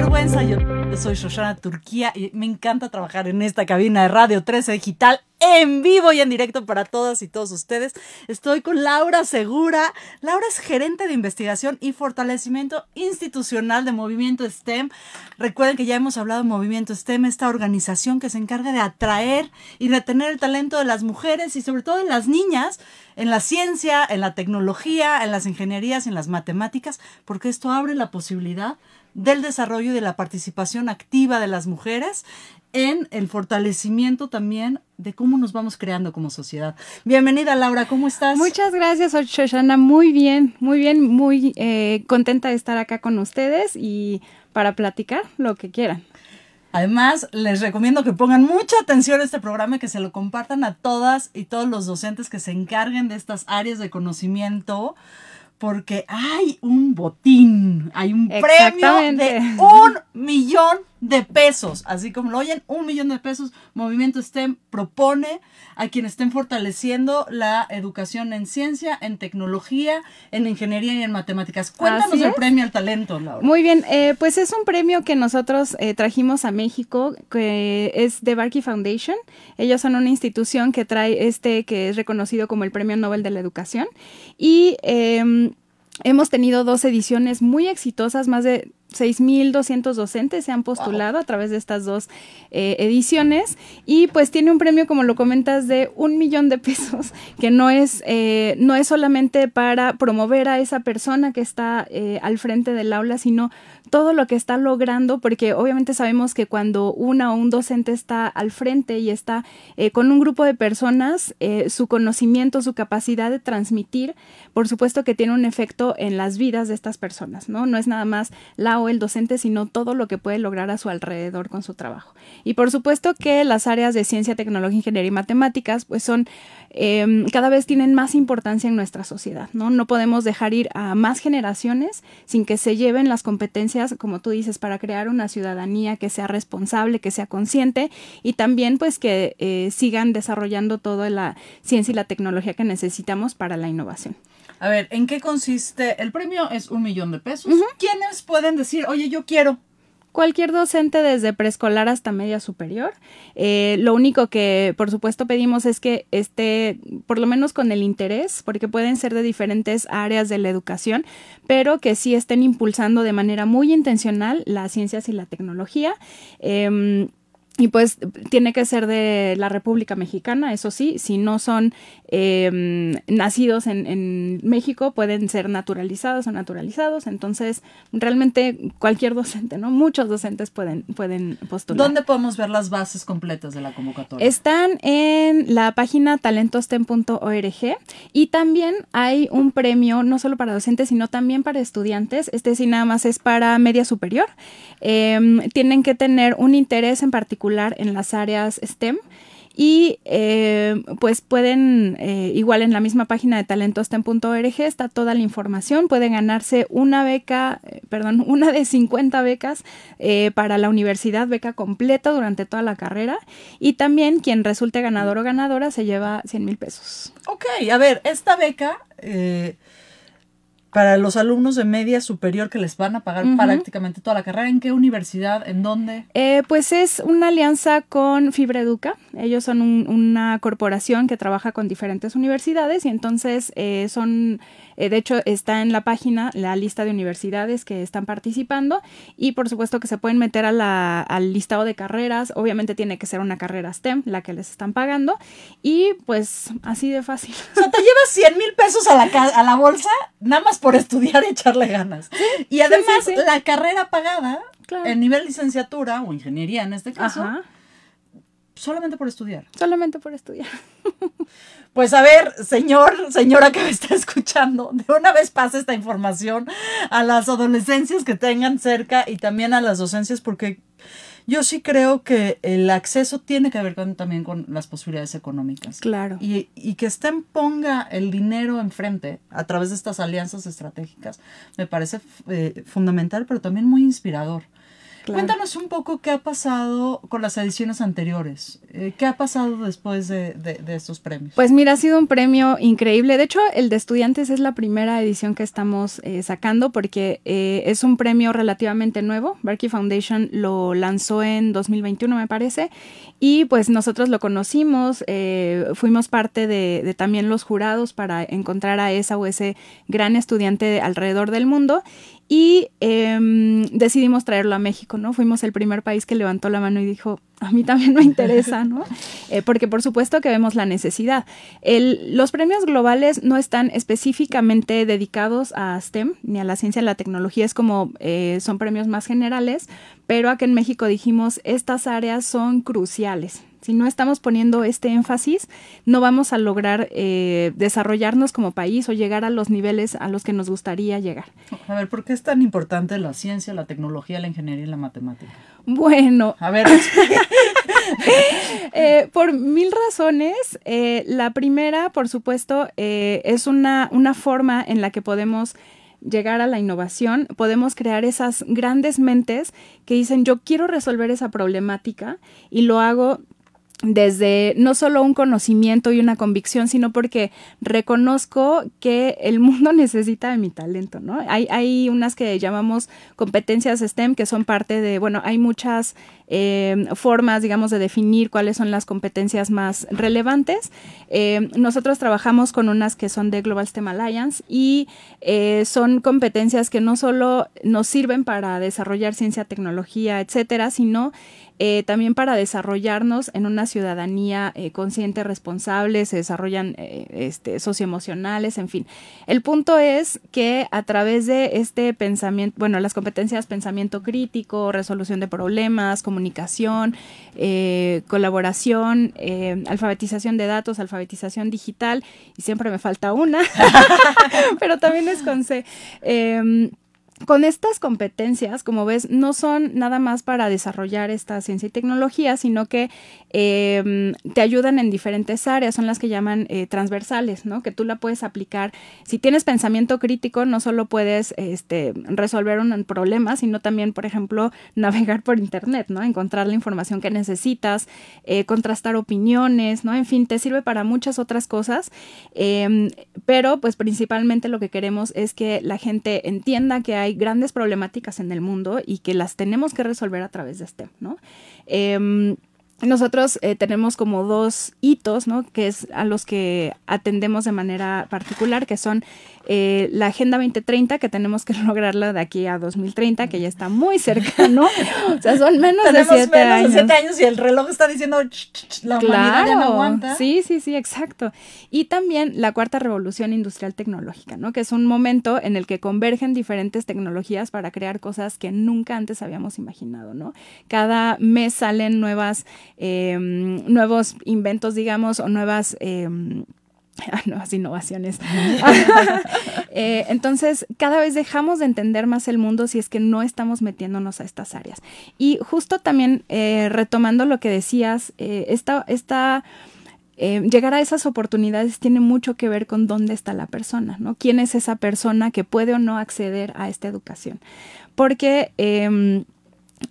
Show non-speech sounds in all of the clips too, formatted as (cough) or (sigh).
vergüenza. Yo soy Shoshana Turquía y me encanta trabajar en esta cabina de Radio 13 Digital en vivo y en directo para todas y todos ustedes. Estoy con Laura Segura. Laura es gerente de investigación y fortalecimiento institucional de Movimiento STEM. Recuerden que ya hemos hablado de Movimiento STEM, esta organización que se encarga de atraer y retener el talento de las mujeres y sobre todo de las niñas en la ciencia, en la tecnología, en las ingenierías, en las matemáticas, porque esto abre la posibilidad del desarrollo y de la participación activa de las mujeres en el fortalecimiento también de cómo nos vamos creando como sociedad. Bienvenida Laura, ¿cómo estás? Muchas gracias, Shoshana. Muy bien, muy bien, muy eh, contenta de estar acá con ustedes y para platicar lo que quieran. Además, les recomiendo que pongan mucha atención a este programa y que se lo compartan a todas y todos los docentes que se encarguen de estas áreas de conocimiento porque hay un botín, hay un premio de un millón de pesos, así como lo oyen, un millón de pesos. Movimiento STEM propone a quienes estén fortaleciendo la educación en ciencia, en tecnología, en ingeniería y en matemáticas. Cuéntanos el premio al talento, Laura. Muy bien, eh, pues es un premio que nosotros eh, trajimos a México, que es de Barkey Foundation. Ellos son una institución que trae este, que es reconocido como el Premio Nobel de la Educación. Y em, hemos tenido dos ediciones muy exitosas, más de 6.200 docentes se han postulado a través de estas dos eh, ediciones. Y pues tiene un premio, como lo comentas, de un millón de pesos, (laughs) que no es, eh, no es solamente para promover a esa persona que está eh, al frente del aula, sino todo lo que está logrando, porque obviamente sabemos que cuando una o un docente está al frente y está con un grupo de personas, su conocimiento, su capacidad de transmitir, por supuesto que tiene un efecto en las vidas de estas personas, ¿no? No es nada más la el docente, sino todo lo que puede lograr a su alrededor con su trabajo. Y por supuesto que las áreas de ciencia, tecnología, ingeniería y matemáticas, pues son, em, cada vez tienen más importancia en nuestra sociedad, ¿no? No podemos dejar ir a más generaciones sin que se lleven las competencias, como tú dices, para crear una ciudadanía que sea responsable, que sea consciente y también pues que eh, sigan desarrollando toda la ciencia y la tecnología que necesitamos para la innovación. A ver, ¿en qué consiste? El premio es un millón de pesos. ¿Quiénes pueden decir, oye, yo quiero? Cualquier docente desde preescolar hasta media superior. Eh, lo único que, por supuesto, pedimos es que esté, por lo menos con el interés, porque pueden ser de diferentes áreas de la educación, pero que sí estén impulsando de manera muy intencional las ciencias y la tecnología. Em, y pues tiene que ser de la República Mexicana, eso sí, si no son eh, nacidos en, en, México, pueden ser naturalizados o naturalizados, entonces realmente cualquier docente, ¿no? Muchos docentes pueden, pueden postular. ¿Dónde podemos ver las bases completas de la convocatoria? Están en la página talentostem.org y también hay un premio, no solo para docentes, sino también para estudiantes, este sí nada más es para media superior, eh, tienen que tener un interés en particular en las áreas STEM y eh, pues pueden, eh, igual en la misma página de talentostem.org está toda la información, pueden ganarse una beca, eh, perdón, (laughs) una de 50 becas para la universidad, beca completa durante toda la carrera y también quien resulte ganador o ganadora se lleva 100 mil pesos. Ok, a ver, esta beca para los alumnos de media superior que les van a pagar prácticamente toda la carrera. ¿En qué universidad? ¿En dónde? Eh, pues es una alianza con Fibra Educa. Ellos son una corporación que trabaja con diferentes universidades y entonces eh, son eh, de hecho, está en la página la lista de universidades que están participando y por supuesto que se pueden meter a la, al listado de carreras. Obviamente tiene que ser una carrera STEM la que les están pagando y pues así de fácil. O sea, te llevas 100 mil pesos a la, a la bolsa nada más por estudiar y echarle ganas. y además la carrera pagada en nivel licenciatura o ingeniería en este caso. Solamente por estudiar. Solamente por estudiar. (laughs) Pues a ver, señor, señora que me está escuchando, de una vez pasa esta información a las adolescencias que tengan cerca y también a las docencias, porque yo sí creo que el acceso tiene que ver también con las posibilidades económicas. Claro. Y, y que estén ponga el dinero enfrente a través de estas alianzas estratégicas me parece eh, fundamental, pero también muy inspirador. Cuéntanos un poco qué ha pasado con las ediciones anteriores. Eh, ¿Qué ha pasado después de, de, estos premios? Pues mira, ha sido un premio increíble. De hecho, el de estudiantes es la primera edición que estamos eh, sacando porque eh, es un premio relativamente nuevo. Berkeley Foundation lo lanzó en 2021, me parece. Y pues nosotros lo conocimos, fuimos parte de, de también los jurados para encontrar a esa o ese gran estudiante alrededor del mundo y em, decidimos traerlo a México, ¿no? Fuimos el primer país que levantó la mano y dijo, a mí también me interesa, ¿no? (laughs) Eh, porque por supuesto que vemos la necesidad. El, los premios globales no están específicamente dedicados a STEM ni a la ciencia y la tecnología, es como eh, son premios más generales, pero aquí en México dijimos, estas áreas son cruciales, si no estamos poniendo este énfasis, no vamos a lograr eh, desarrollarnos como país o llegar a los niveles a los que nos gustaría llegar. A ver, ¿por qué es tan importante la ciencia, la tecnología, la ingeniería y la matemática? Bueno, a ver. (laughs) eh, por mil razones. Eh, la primera, por supuesto, es una, una forma en la que podemos llegar a la innovación, podemos crear esas grandes mentes que dicen yo quiero resolver esa problemática y lo hago desde no solo un conocimiento y una convicción, sino porque reconozco que el mundo (laughs) necesita de mi talento, ¿no? Hay, unas que llamamos competencias STEM que son parte de, bueno, hay muchas eh, formas, digamos, de definir cuáles son las competencias más relevantes. Eh, nosotros trabajamos con unas que son de Global STEM Alliance y eh, son competencias que no solo nos sirven para desarrollar ciencia, tecnología, etcétera, sino eh, también para desarrollarnos en una ciudadanía eh, consciente, responsable, se desarrollan eh, este, socioemocionales, en fin. El punto es que a través de este pensamiento, bueno, las competencias pensamiento crítico, resolución de problemas, comunicación, colaboración, alfabetización de datos, alfabetización digital, y siempre me falta una, (laughs) pero también es con C em, con estas competencias, como ves, no son nada más para desarrollar esta ciencia y tecnología, sino que em, te ayudan en diferentes áreas, son las que llaman eh, transversales, ¿no? Que tú la puedes aplicar. Si tienes pensamiento crítico, no solo puedes este, resolver un problema, sino también, por ejemplo, (laughs) navegar por Internet, ¿no? Encontrar la información que necesitas, eh, contrastar opiniones, ¿no? En fin, te sirve para muchas otras cosas, em, pero pues principalmente lo que queremos es que la gente entienda que hay hay grandes problemáticas en el mundo y que las tenemos que resolver a través de STEM, ¿no? Em, nosotros eh, tenemos como dos hitos, ¿no? Que es a los que atendemos de manera particular, que son eh, la Agenda 2030, que tenemos que (laughs) lograrla de aquí a 2030, que ya está muy cercano. o sea, son menos de siete años. de siete años y el reloj está diciendo la humanidad ya no aguanta. Sí, sí, sí, exacto. Y también la cuarta revolución industrial tecnológica, ¿no? Que es un momento en el que convergen diferentes tecnologías para crear cosas que nunca antes habíamos imaginado, ¿no? Cada mes salen nuevas Em, nuevos inventos, digamos, o nuevas... Em, (laughs) nuevas innovaciones. (laughs) Eh, entonces, cada vez dejamos de entender más el mundo si es que no estamos metiéndonos a estas áreas. Y justo también eh, retomando lo que decías, eh, esta, esta llegar a esas oportunidades tiene mucho que ver con dónde está la persona, ¿no? ¿Quién es esa persona que puede o no acceder a esta educación? Porque em,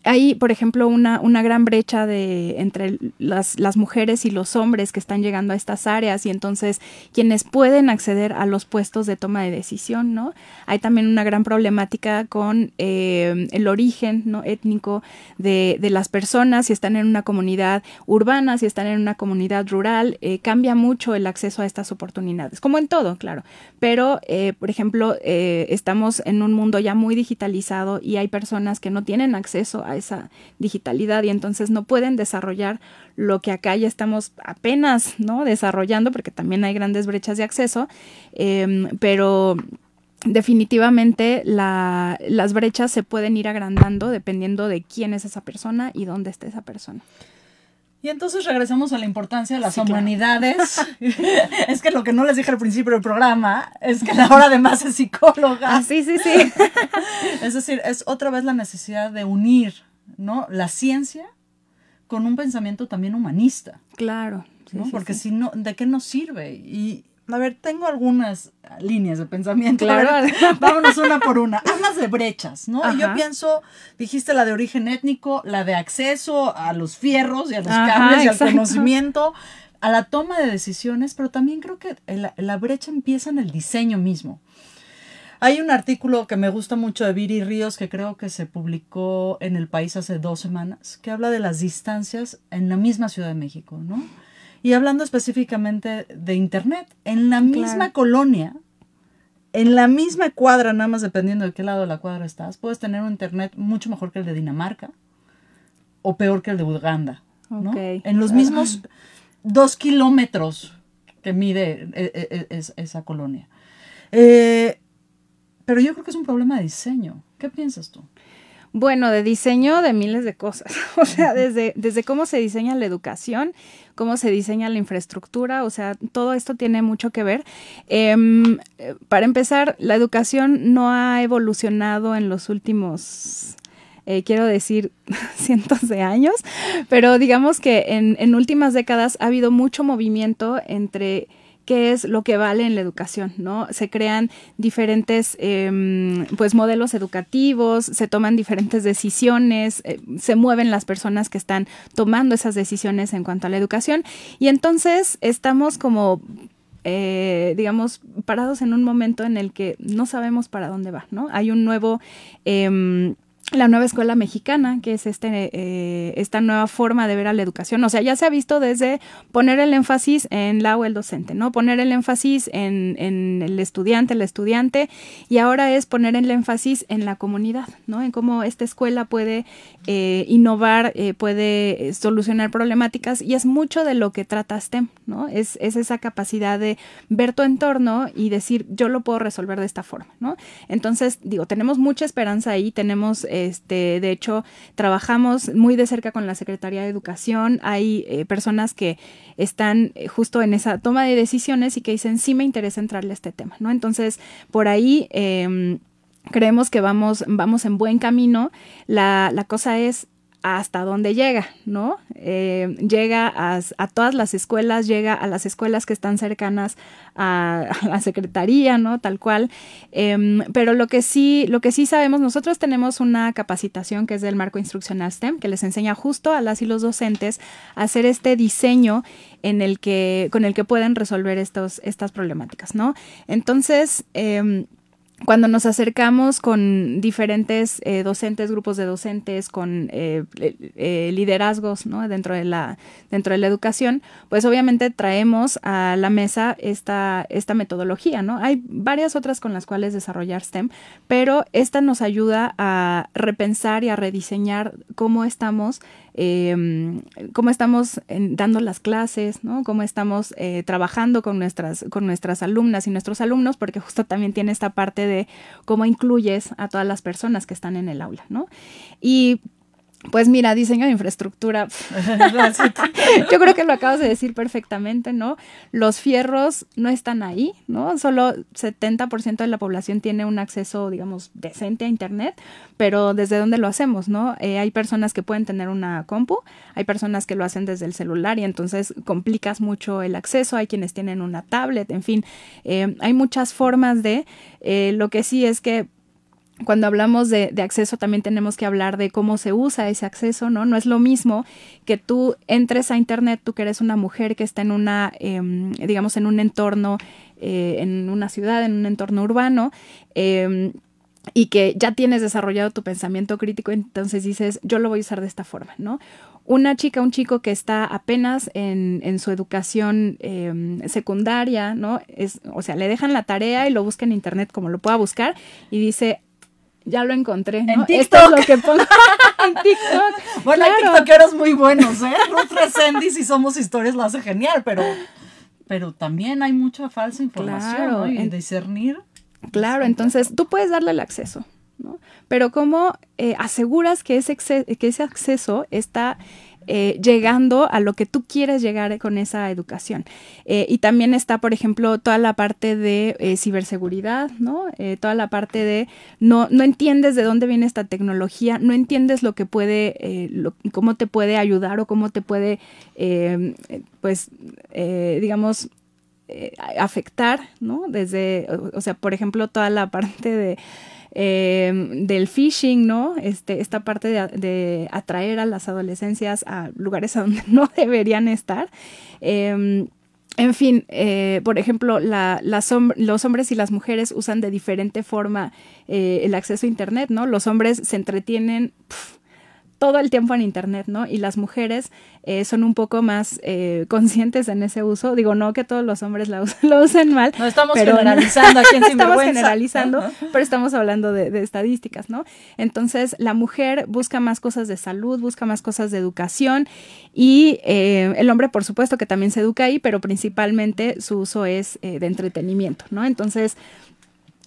hay, por ejemplo, una, una gran brecha de, entre las, las, mujeres y los hombres que están llegando a estas áreas y entonces quienes pueden acceder a los puestos de toma de decisión, ¿no? Hay también una gran problemática con eh, el origen ¿no? étnico de, de, las personas, si están en una comunidad urbana, si están en una comunidad rural, eh, cambia mucho el acceso a estas oportunidades, como en todo, claro. Pero, eh, por ejemplo, estamos en un mundo ya muy digitalizado y hay personas que no tienen acceso a esa digitalidad y entonces no pueden desarrollar lo que acá ya estamos apenas ¿no? desarrollando porque también hay grandes brechas de acceso, em, pero definitivamente las brechas se pueden ir agrandando dependiendo de quién es esa persona y dónde está esa persona. Y entonces regresamos a la importancia de las humanidades. (laughs) es que lo que no les dije al principio del programa es que Laura además es psicóloga. Ah, sí, sí, sí. (laughs) es decir, es otra vez la necesidad de unir, ¿no? La ciencia con un pensamiento también humanista. Claro. Porque si no, ¿de qué nos sirve? Y a ver, tengo algunas líneas de pensamiento. Claro. (laughs) vámonos una por una. Hablas de brechas, ¿no? Y yo pienso, dijiste la de origen étnico, la de acceso a los fierros y a los cables y al conocimiento, a la toma de decisiones, pero también creo que la, brecha empieza en el diseño mismo. Hay un artículo que me gusta mucho de Viri Ríos que creo que se publicó en El País hace dos semanas, que habla de las distancias en la misma Ciudad de México, ¿no? Y hablando específicamente de Internet, en la misma colonia, en la misma cuadra, nada más dependiendo de qué lado de la cuadra estás, puedes tener un Internet mucho mejor que el de Dinamarca o peor que el de Uganda. ¿no? En los mismos dos kilómetros que mide e, e, e, esa colonia. Eh, pero yo creo que es un problema de diseño. ¿Qué piensas tú? Bueno, de diseño de miles de cosas. (laughs) O sea, desde, desde cómo se diseña la educación, cómo se diseña la infraestructura, o sea, todo esto tiene mucho que ver. Em, para empezar, la educación no ha evolucionado en los últimos eh, quiero decir (laughs) cientos de años, pero digamos que en, en, últimas décadas ha habido mucho movimiento entre qué es lo que vale en la educación, ¿no? Se crean diferentes em, pues modelos educativos, se toman diferentes decisiones, eh, se mueven las personas que están tomando esas decisiones en cuanto a la educación y entonces estamos como eh, digamos, parados en un momento en el que no sabemos para dónde va, ¿no? Hay un nuevo em, la nueva escuela mexicana, que es este, eh, esta nueva forma de ver a la educación. O sea, ya se ha visto desde poner el énfasis en la o el docente, ¿no? Poner el énfasis en, en el estudiante, el estudiante, y ahora es poner el énfasis en la comunidad, ¿no? En cómo esta escuela puede eh, innovar, eh, puede solucionar problemáticas, y es mucho de lo que trata STEM, ¿no? Es, es esa capacidad de ver tu entorno y decir, yo lo puedo resolver de esta forma, ¿no? Entonces, digo, tenemos mucha esperanza ahí, tenemos este, de hecho, trabajamos muy de cerca con la Secretaría de Educación. Hay eh, personas que están eh, justo en esa toma de decisiones y que dicen, sí me interesa entrarle a este tema, ¿no? Entonces, por ahí... Em, creemos que vamos, vamos en buen camino. La, la cosa es hasta dónde llega, ¿no? Eh, llega a, todas las escuelas, llega a las escuelas que están cercanas a, la secretaría, ¿no? Tal cual. Em, pero lo que sí, lo que sí sabemos, nosotros tenemos una capacitación que es del marco instruccional STEM, que les enseña justo a las y los docentes a hacer este diseño en el que, con el que pueden resolver estos, estas problemáticas, ¿no? Entonces, eh, cuando nos acercamos con diferentes eh, docentes, grupos de docentes, con eh, eh, liderazgos ¿no? dentro, de la, dentro de la educación, pues obviamente traemos a la mesa esta, esta metodología. ¿no? Hay varias otras con las cuales desarrollar STEM, pero esta nos ayuda a repensar y a rediseñar cómo estamos eh, cómo estamos dando las clases, ¿no? Cómo estamos eh, trabajando con nuestras, con nuestras alumnas y nuestros alumnos, porque justo también tiene esta parte de cómo incluyes a todas las personas que están en el aula, ¿no? Y pues mira, diseño de infraestructura. (laughs) (laughs) Yo creo que lo acabas de decir perfectamente, ¿no? Los fierros no están ahí, ¿no? Solo 70% de la población tiene un acceso, digamos, decente a Internet, pero ¿desde dónde lo hacemos, no? Eh, hay personas que pueden tener una compu, hay personas que lo hacen desde el celular y entonces complicas mucho el acceso, hay quienes tienen una tablet, en fin, eh, hay muchas formas de, eh, lo que sí es que cuando hablamos de, acceso también tenemos que hablar de cómo se usa ese acceso, ¿no? No es lo mismo que tú entres a Internet, tú que eres una mujer que está en una, em, digamos, en un entorno, eh, en una ciudad, en un entorno urbano, em, y que ya tienes desarrollado tu pensamiento crítico, entonces dices, yo lo voy a usar de esta forma, ¿no? Una chica, un chico que está apenas en, en su educación em, secundaria, ¿no? Es, o sea, le dejan la tarea y lo busca en internet como lo pueda buscar y dice, ya lo encontré. ¿no? En TikTok. es lo que pongo (laughs) en TikTok. Bueno, hay TikTokeros muy buenos, ¿eh? Ruth Resendi, si somos historias, lo hace genial, pero, pero también hay mucha falsa información, ¿no? Y discernir. Claro, entonces tú puedes darle el acceso, ¿no? Pero ¿cómo eh, aseguras que ese, que ese acceso está eh, llegando a lo que tú quieres llegar con esa educación. Eh, y también está, por ejemplo, toda la parte de eh, ciberseguridad, ¿no? toda la parte de no, no entiendes de dónde viene esta tecnología, no entiendes lo que puede, cómo te puede ayudar o cómo te puede, pues, digamos, afectar, ¿no? Desde, o, sea, por ejemplo, toda la (laughs) parte de em, del phishing, ¿no? Este, esta parte de, atraer a las adolescencias a lugares a donde (laughs) no deberían estar. Em, en fin, eh, por ejemplo, la, los hombres y las mujeres usan de diferente forma eh, el acceso a Internet, ¿no? Los hombres se entretienen todo el tiempo en Internet, ¿no? Y las mujeres eh, son un poco más eh, conscientes en ese uso. Digo, no que todos los hombres (laughs) lo, usen mal. No estamos generalizando aquí en (laughs) Estamos generalizando, pero estamos hablando de, estadísticas, ¿no? Entonces, la mujer busca más cosas de salud, busca más cosas de educación y eh, el hombre, por supuesto, que también se educa ahí, pero principalmente su uso es de entretenimiento, ¿no? Entonces,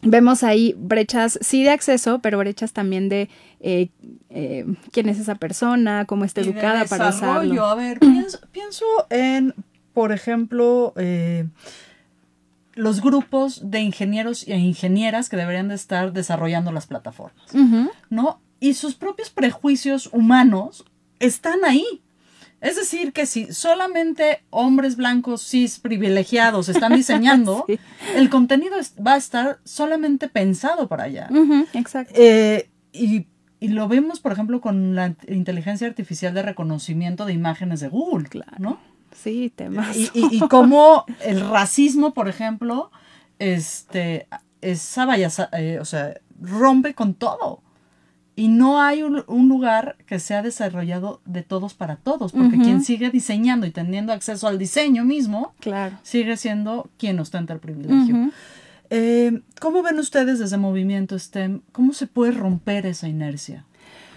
vemos ahí brechas, sí de acceso, pero brechas también de eh, eh, quién es esa persona, cómo está educada para usarlo. A ver, (clears throat) pienso, en, por ejemplo, eh, los grupos de ingenieros e ingenieras que deberían de estar desarrollando las plataformas, ¿no? Y sus propios prejuicios humanos están ahí. Es decir, que si solamente hombres blancos cis privilegiados están diseñando, (laughs) el contenido va a estar solamente pensado para allá. exacto. Eh, y, lo vemos, por ejemplo, con la inteligencia artificial de reconocimiento de imágenes de Google, claro. ¿no? Sí, temas. Y, y, y (laughs) cómo el racismo, por ejemplo, este, esa vaya, eh, o sea, rompe con todo. Y no hay un, lugar que sea desarrollado de todos para todos, porque quien sigue diseñando y teniendo acceso al diseño mismo, claro. sigue siendo quien ostenta el privilegio. Eh, ¿Cómo ven ustedes desde Movimiento STEM? ¿Cómo se puede romper esa inercia?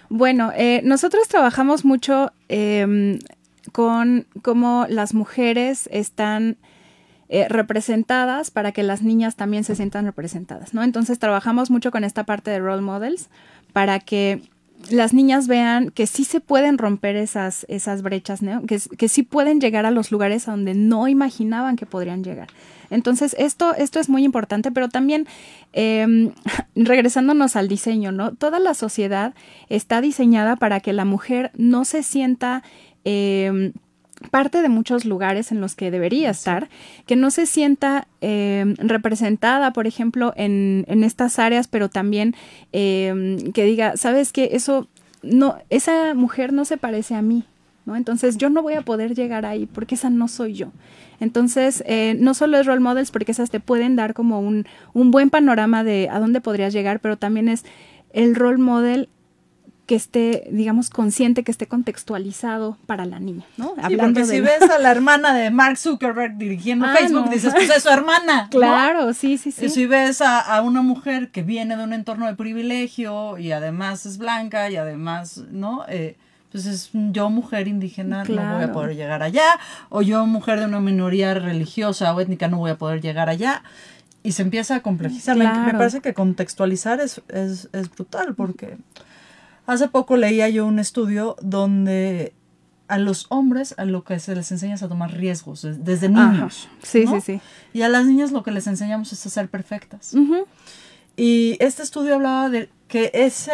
Bueno, eh, nosotros trabajamos mucho em, con cómo las mujeres están eh, representadas para que las niñas también se sientan representadas, ¿no? Entonces trabajamos mucho con esta parte de role models para que las niñas vean que sí se pueden romper esas, esas brechas, ¿no? que, que sí pueden llegar a los lugares a donde no imaginaban que podrían llegar. Entonces, esto, esto es muy importante, pero también eh, (laughs) regresándonos al diseño, ¿no? Toda la sociedad está diseñada para que la mujer no se sienta eh, parte de muchos lugares en los que debería estar, que no se sienta eh, representada, por ejemplo, en, en, estas áreas, pero también eh, que diga, sabes que eso no, esa mujer no se parece a mí, ¿no? Entonces yo no voy a poder llegar ahí porque esa no soy yo. Entonces, eh, no solo es role models, porque esas te pueden dar como un, un buen panorama de a dónde podrías llegar, pero también es el role model que esté, digamos, consciente, que esté contextualizado para la niña, ¿no? Sí, Hablando porque si ves a la hermana de Mark Zuckerberg dirigiendo (laughs) ah, Facebook, dices, pues es su hermana. Claro, sí, sí, sí. Y si ves a, una mujer que viene de un entorno de privilegio y además es blanca y además, ¿no? Eh, pues es yo mujer indígena no voy a poder llegar allá, o yo mujer de una minoría religiosa o étnica no voy a poder llegar allá. Y se empieza a complejizar. Me, parece que contextualizar es, es, es brutal porque... Hace poco leía yo un estudio donde a los hombres a lo que se les enseña es a tomar riesgos desde niños. Sí, sí, sí. Y a las niñas lo que les enseñamos es a ser perfectas. Y este estudio hablaba de que ese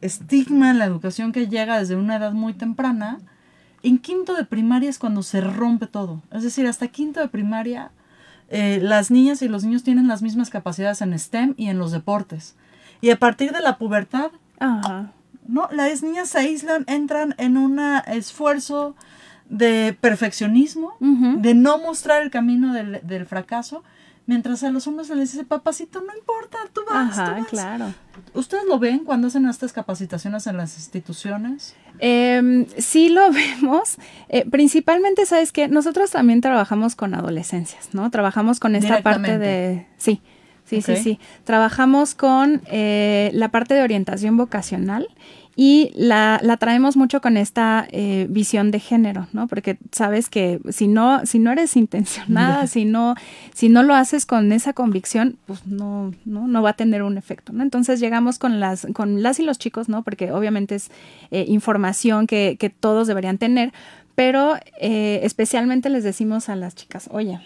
estigma en la educación que llega desde una edad muy temprana, en quinto de primaria es cuando se rompe todo. Es decir, hasta quinto de primaria eh, las niñas y los niños tienen las mismas capacidades en STEM y en los deportes. Y a partir de la pubertad Ajá. ¿no? Las niñas se aíslan, entran en un esfuerzo de perfeccionismo, de no mostrar el camino del, fracaso, mientras a los hombres se les dice, papacito, no importa, tú vas, Ajá, tú vas. claro. ¿Ustedes lo ven cuando hacen estas capacitaciones en las instituciones? Eh, sí lo (laughs) vemos. Eh, principalmente, ¿sabes que Nosotros también trabajamos con adolescencias, ¿no? Trabajamos con esta parte de... Sí, Sí, sí, sí. Trabajamos con eh, la parte de orientación vocacional y la, la traemos mucho con esta eh, visión de género, ¿no? Porque sabes que si no, si no eres intencionada, si no, si no lo haces con esa convicción, pues no, no, no va a tener un efecto, ¿no? Entonces llegamos con las, con las y los chicos, ¿no? Porque obviamente es eh, información que, que todos deberían tener, pero especialmente les decimos a las chicas, oye,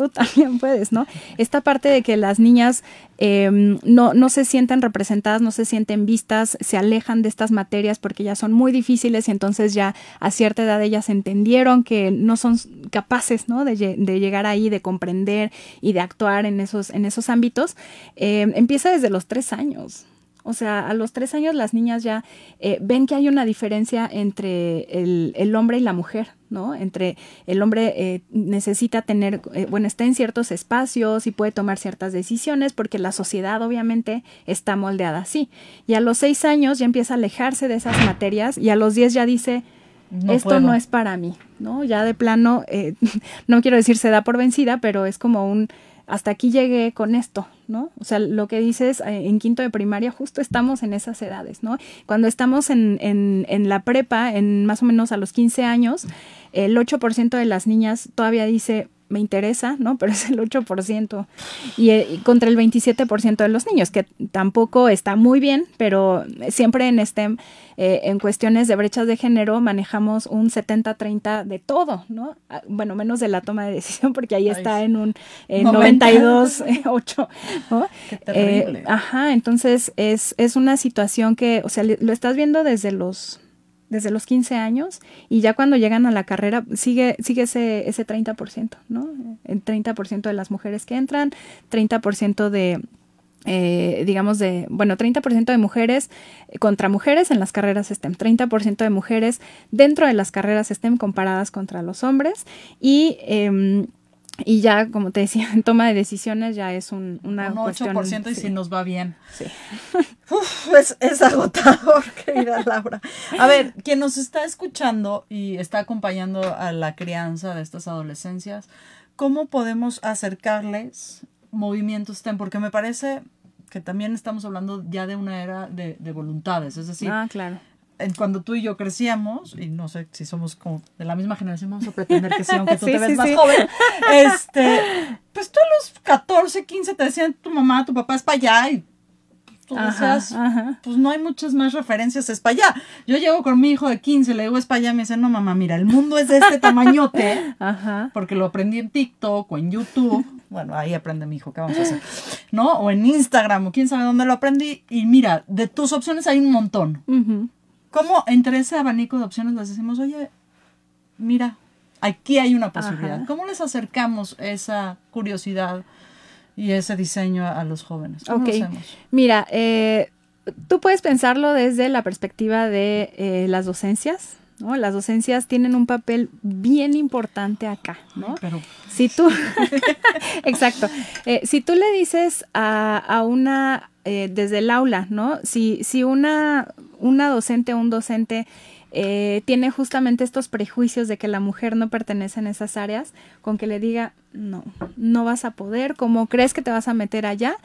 tú también puedes, ¿no? Esta parte de que las niñas em, no, no se sienten representadas, no se sienten vistas, se alejan de estas materias porque ya son muy difíciles y entonces ya a cierta edad ellas entendieron que no son capaces, ¿no? De, de llegar ahí, de comprender y de actuar en esos, en esos ámbitos, em, empieza desde los tres años. O sea, a los tres años las niñas ya eh, ven que hay una diferencia entre el, hombre y la mujer, ¿no? Entre el hombre eh, necesita tener, eh, bueno, está en ciertos espacios y puede tomar ciertas decisiones porque la sociedad obviamente está moldeada así. Y a los seis años ya empieza a alejarse de esas materias y a los diez ya dice, esto no es para mí, ¿no? Ya de plano, (laughs) no quiero decir se da por vencida, pero es como un hasta aquí llegué con esto, ¿no? O sea, lo que dices eh, en quinto de primaria, justo estamos en esas edades, ¿no? Cuando estamos en, en, en la prepa, en más o menos a los 15 años, el 8% de las niñas todavía dice, me interesa, ¿no? (laughs) Pero es el 8% y, eh, y, contra el 27% de los niños, que tampoco está muy bien, pero siempre en STEM, eh, en cuestiones de brechas de género, manejamos un 70-30 de todo, ¿no? Ah, bueno, menos de la toma de decisión, porque ahí está en un 92-8, ¿no? Qué terrible. Eh, ajá, entonces es, es una situación que, o sea, lo estás viendo desde los desde los 15 años y ya cuando llegan a la carrera sigue, sigue ese, ese 30%, ¿no? El 30% de las mujeres que entran, 30% de, eh, digamos de, bueno, 30% de mujeres contra mujeres en las carreras STEM, 30% de mujeres dentro de las carreras STEM comparadas contra los hombres y... Eh, y ya, como te decía, en (laughs) toma de decisiones ya es un, una un 8% y si nos va bien. Sí. (laughs) Uf, es, es agotador, (laughs) querida Laura. A ver, quien nos está escuchando y está acompañando a la crianza de estas adolescencias, ¿cómo podemos acercarles movimientos STEM? Porque me parece que también estamos hablando ya de una era de, de voluntades, es decir, ah, claro cuando tú y yo crecíamos, y no sé si somos como de la misma generación, vamos a pretender que sí, aunque tú (laughs) te ves más joven, (laughs) este, pues tú a los 14, 15 te decían tu mamá, tu papá es para allá, y tú decías, pues no hay muchas más referencias, es para allá. Yo llego con mi hijo de 15, le digo es para allá, me dice, no mamá, mira, el mundo es de este tamañote, (laughs) porque lo aprendí en TikTok o en YouTube, bueno, ahí aprende mi hijo, ¿qué vamos a hacer? ¿No? O en Instagram, o quién sabe dónde lo aprendí, y mira, de tus opciones hay un montón. ¿Cómo entre ese abanico de opciones les decimos, oye, mira, aquí hay una posibilidad? ¿Cómo les acercamos esa curiosidad y ese diseño a, los jóvenes? ¿Cómo lo hacemos? Mira, eh, tú puedes pensarlo desde la perspectiva de eh, las docencias. ¿no? Las docencias tienen un papel bien importante acá, ¿no? Pero... Si tú, (laughs) exacto, eh, si tú le dices a, a una, desde el aula, ¿no? Si, si una una docente o un docente eh, tiene justamente estos prejuicios de que la mujer no pertenece en esas áreas, con que le diga, no, no vas a poder, ¿cómo crees que te vas a meter allá?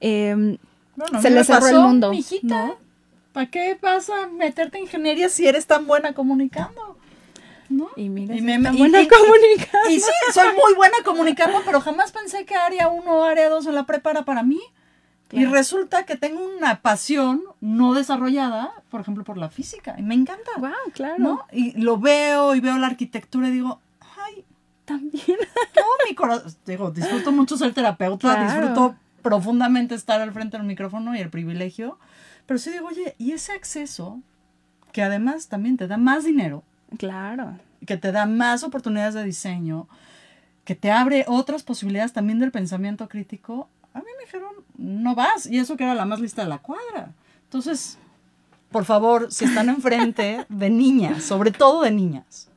Em, se le cerró el mundo. ¿no? ¿Para qué vas a meterte en ingeniería si eres tan buena comunicando? ¿No? Y mira, y me, buena comunicando. Y sí, soy muy buena comunicando, pero jamás pensé que área 1 o área 2 en la prepara para mí. Y resulta que tengo una pasión no desarrollada, por ejemplo, por la física. Y me encanta. Wow, claro. Y lo veo y veo la arquitectura y digo, ay, también. (laughs) No, mi corazón. Digo, disfruto mucho ser terapeuta, disfruto profundamente estar al frente del micrófono y el privilegio. Pero sí digo, oye, y ese acceso, que además también te da más dinero. Claro. Que te da más oportunidades de diseño, que te abre otras posibilidades también del pensamiento crítico a mí me dijeron, no vas. Y eso que era la más lista de la cuadra. Entonces, por favor, si están enfrente (laughs) de niñas, sobre todo de niñas,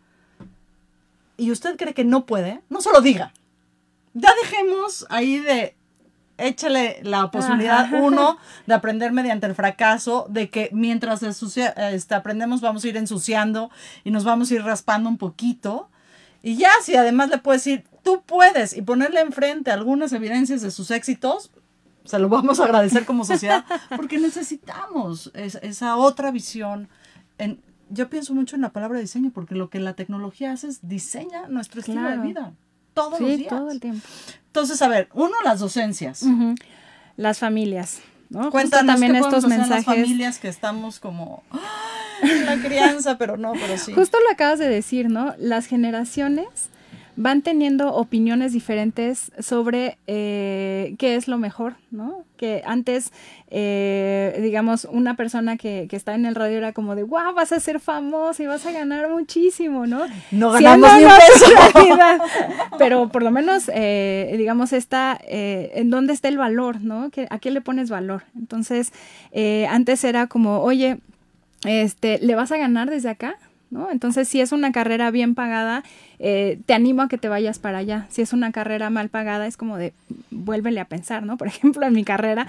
y usted cree que no puede, no se lo diga. Ya dejemos ahí de échale la posibilidad, uno, de aprender mediante el fracaso, de que mientras este, aprendemos vamos a ir ensuciando y nos vamos a ir raspando un poquito. Y ya, si además le puedes decir, tú puedes y ponerle enfrente algunas evidencias de sus éxitos, se lo vamos a agradecer como sociedad, porque necesitamos esa otra visión. En, yo pienso mucho en la palabra diseño, porque lo que la tecnología hace es diseña nuestro estilo de vida. Todos los días. todo el tiempo. Entonces, a ver, uno, las docencias. Las familias. ¿no? Cuéntanos también estos mensajes. Las familias que estamos como la crianza, pero no, pero sí. Justo lo acabas de decir, ¿no? Las generaciones van teniendo opiniones diferentes sobre eh, qué es lo mejor, ¿no? Que antes, eh, digamos, una persona que, que está en el radio era como de, wow, vas a ser famoso y vas a ganar muchísimo, ¿no? No ganamos ni un peso. (laughs) Pero por lo menos, eh, digamos, está en dónde está el valor, ¿no? ¿A qué le pones valor? Entonces, antes era como, oye, este, ¿le vas a ganar desde acá? ¿No? Entonces, si es una carrera bien pagada, eh, te animo a que te vayas para allá. Si es una carrera mal pagada, es como de, vuélvele a pensar, ¿no? Por (laughs) ejemplo, en mi carrera,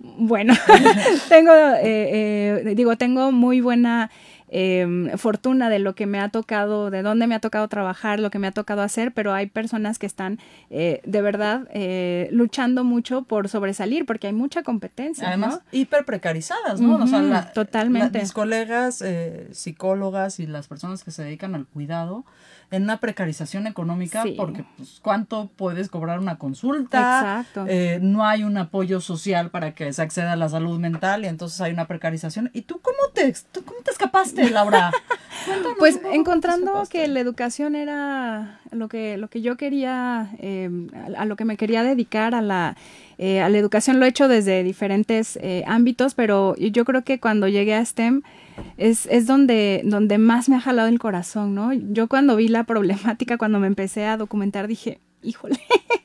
bueno, (laughs) tengo, eh, eh, digo, tengo muy buena Em, fortuna de lo que me ha tocado, de dónde me ha tocado trabajar, lo que me ha tocado hacer, pero hay personas que están eh, de verdad eh, luchando mucho por sobresalir, porque hay mucha competencia. Además, hiper precarizadas, ¿no? o sea, totalmente. mis colegas eh, psicólogas y las personas que se dedican al cuidado, en una precarización económica porque pues cuánto puedes cobrar una consulta, Exacto. Eh, no hay un apoyo social para que se acceda a la salud mental y entonces hay una precarización. ¿Y tú cómo te, cómo te escapaste, Laura? (laughs) pues encontrando que la educación era lo que, lo que yo quería, eh, a lo que me quería dedicar, a la, eh, a la educación, lo he hecho desde diferentes ámbitos, pero yo creo que cuando llegué a STEM, es, es donde, donde más me ha jalado el corazón, ¿no? Yo cuando vi la problemática, cuando me empecé a documentar, dije, híjole,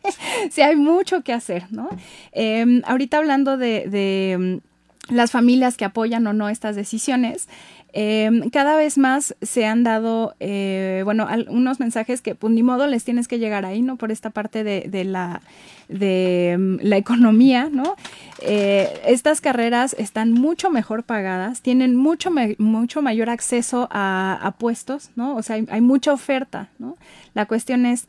(laughs) sí hay mucho que hacer, ¿no? Em, ahorita hablando de, las familias que apoyan o no estas decisiones, Em, cada vez más se han dado, eh, bueno, unos mensajes que, pues ni modo, les tienes que llegar ahí, ¿no? Por esta parte de, la, de em, la economía, ¿no? Eh, estas carreras están mucho mejor pagadas, tienen mucho, mucho mayor acceso a, puestos, ¿no? O sea, hay, hay mucha oferta, ¿no? La cuestión es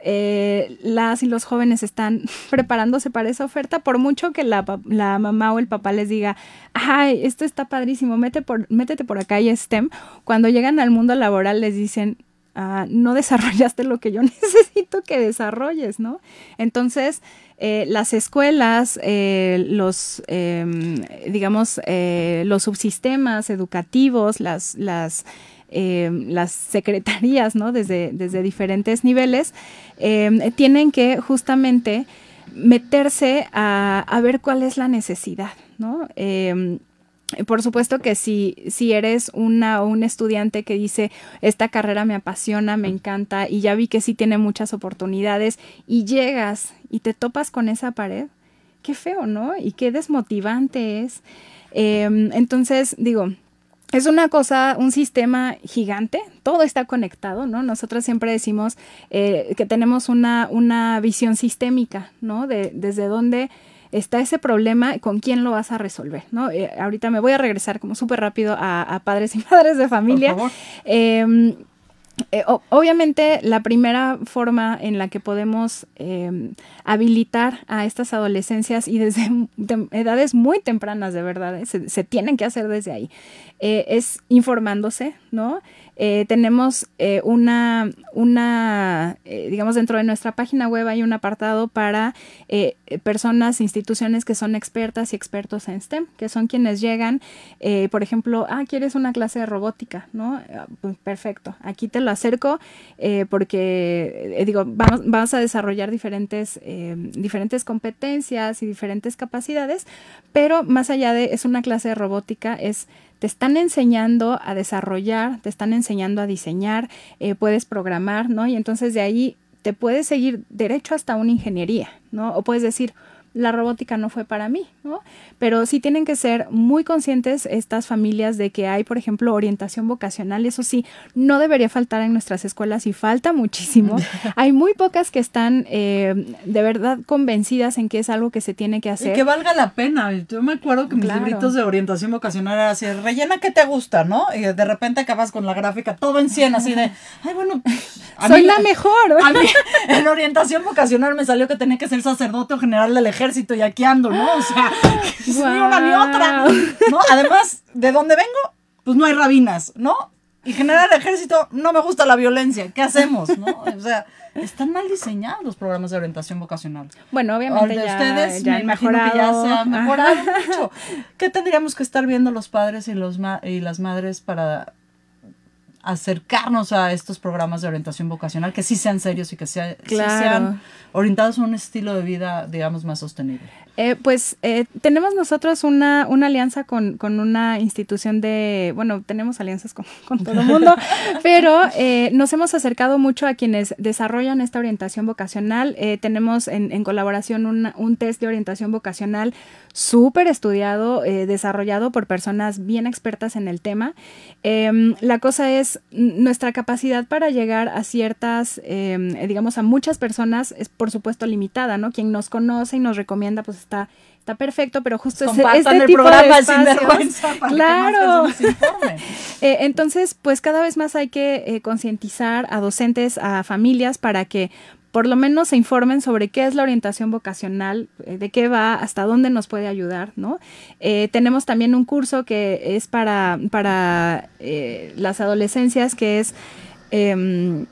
eh, las y los jóvenes están (laughs) preparándose para esa oferta, por mucho que la, la, mamá o el papá les diga, ay, esto está padrísimo, métete por, métete por acá y STEM, cuando llegan al mundo laboral les dicen, ah, no (laughs) desarrollaste lo que yo (laughs) necesito que desarrolles, ¿no? Entonces, eh, las escuelas, eh, los, em, digamos, los subsistemas educativos, las, las eh, las secretarías, ¿no? Desde, desde diferentes niveles, eh, tienen que justamente meterse a, a, ver cuál es la necesidad, ¿no? Eh, por supuesto que si, si eres una un estudiante que dice esta carrera me apasiona, me encanta y ya vi que sí tiene muchas oportunidades y llegas y te topas con esa pared, qué feo, ¿no? Y qué desmotivante es. entonces, digo, es una cosa, un sistema gigante, todo está conectado, ¿no? Nosotros siempre decimos eh, que tenemos una, una visión sistémica, ¿no? De desde dónde está ese problema, con quién lo vas a resolver, ¿no? Eh, ahorita me voy a regresar como súper rápido a, padres y (laughs) madres de familia. Por favor. Em, eh, obviamente la primera forma en la que podemos em, habilitar a estas adolescencias y desde (laughs) edades muy tempranas de verdad, eh, se, tienen que hacer desde ahí, eh, es informándose, ¿no? Eh, tenemos eh, una, una eh, digamos, dentro de nuestra página web hay un apartado para personas, instituciones que son expertas y expertos en STEM, que son quienes llegan, por ejemplo, ah, quieres una clase de robótica, ¿no? Ah, pues, perfecto, aquí te lo acerco porque, digo, vamos, vamos a desarrollar diferentes, diferentes competencias y diferentes capacidades, pero más allá de, es una clase de robótica, es te están enseñando a desarrollar, te están enseñando a diseñar, eh, puedes programar, ¿no? Y entonces de ahí te puedes seguir derecho hasta una ingeniería, ¿no? O puedes decir, la robótica no fue para mí, ¿no? Pero sí tienen que ser muy conscientes estas familias de que hay, por ejemplo, orientación vocacional. Eso sí, no debería faltar en nuestras escuelas y falta muchísimo. (laughs) hay muy pocas que están eh, de verdad convencidas en que es algo que se tiene que hacer. Y que valga la pena. Yo me acuerdo que mis libritos de orientación vocacional era así, rellena que te gusta, ¿no? Y de repente acabas con la gráfica todo en 100, así de, ay, bueno, soy la mejor. (laughs) A mí en orientación vocacional me salió que tenía que ser sacerdote o general del ejército y aquí ando, ¿no? O sea, (laughs) ni una ni otra, ¿no? Además, ¿de dónde vengo? Pues no hay rabinas, ¿no? Y generar ejército, no me gusta la violencia, ¿qué hacemos, no? O sea, están mal diseñados los programas de orientación vocacional. Bueno, obviamente de ustedes ya me imagino que ya se han mejorado mucho. ¿Qué tendríamos que estar viendo los padres y, los y las madres para acercarnos a estos programas de orientación vocacional que sí sean serios y que sea- sí Claro. sean orientados a un estilo de vida, digamos, más sostenible. Eh, pues eh, tenemos nosotros una, una alianza con, con una institución de, bueno, tenemos alianzas con, (laughs) con todo el mundo, (laughs) pero eh, nos hemos acercado mucho a quienes desarrollan esta orientación vocacional. Tenemos en, en colaboración una- un test de orientación vocacional súper estudiado, desarrollado por personas bien expertas en el tema. Em, la cosa es nuestra capacidad para llegar a ciertas, em, digamos, a muchas personas es por supuesto limitada, ¿no? Quien nos conoce y nos recomienda, pues está, está perfecto, pero justo ese- este el tipo programa de sin espacios- vergüenza (laughs) para claro. que más personas se informen. (laughs) Eh, entonces, pues cada vez más hay que eh, concientizar a docentes, a familias, para que por lo menos se informen sobre qué es la orientación vocacional, eh, de qué va, hasta dónde nos puede ayudar, ¿no? Eh, tenemos también un curso que es para, para eh, las adolescencias, que es... em,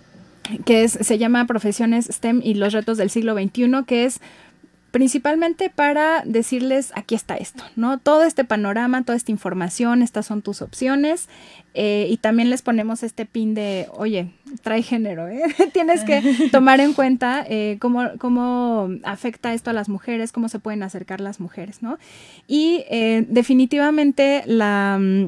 que es, se llama Profesiones STEM y los retos del siglo XXI, que es principalmente para decirles, aquí está esto, ¿no? Todo este panorama, toda esta información, estas son tus opciones. eh, y también les ponemos este pin de, oye, trae género, ¿eh? (laughs) Tienes que (laughs) tomar en cuenta eh, cómo, cómo afecta esto a las mujeres, cómo se pueden acercar las mujeres, ¿no? Y eh, definitivamente la... mm,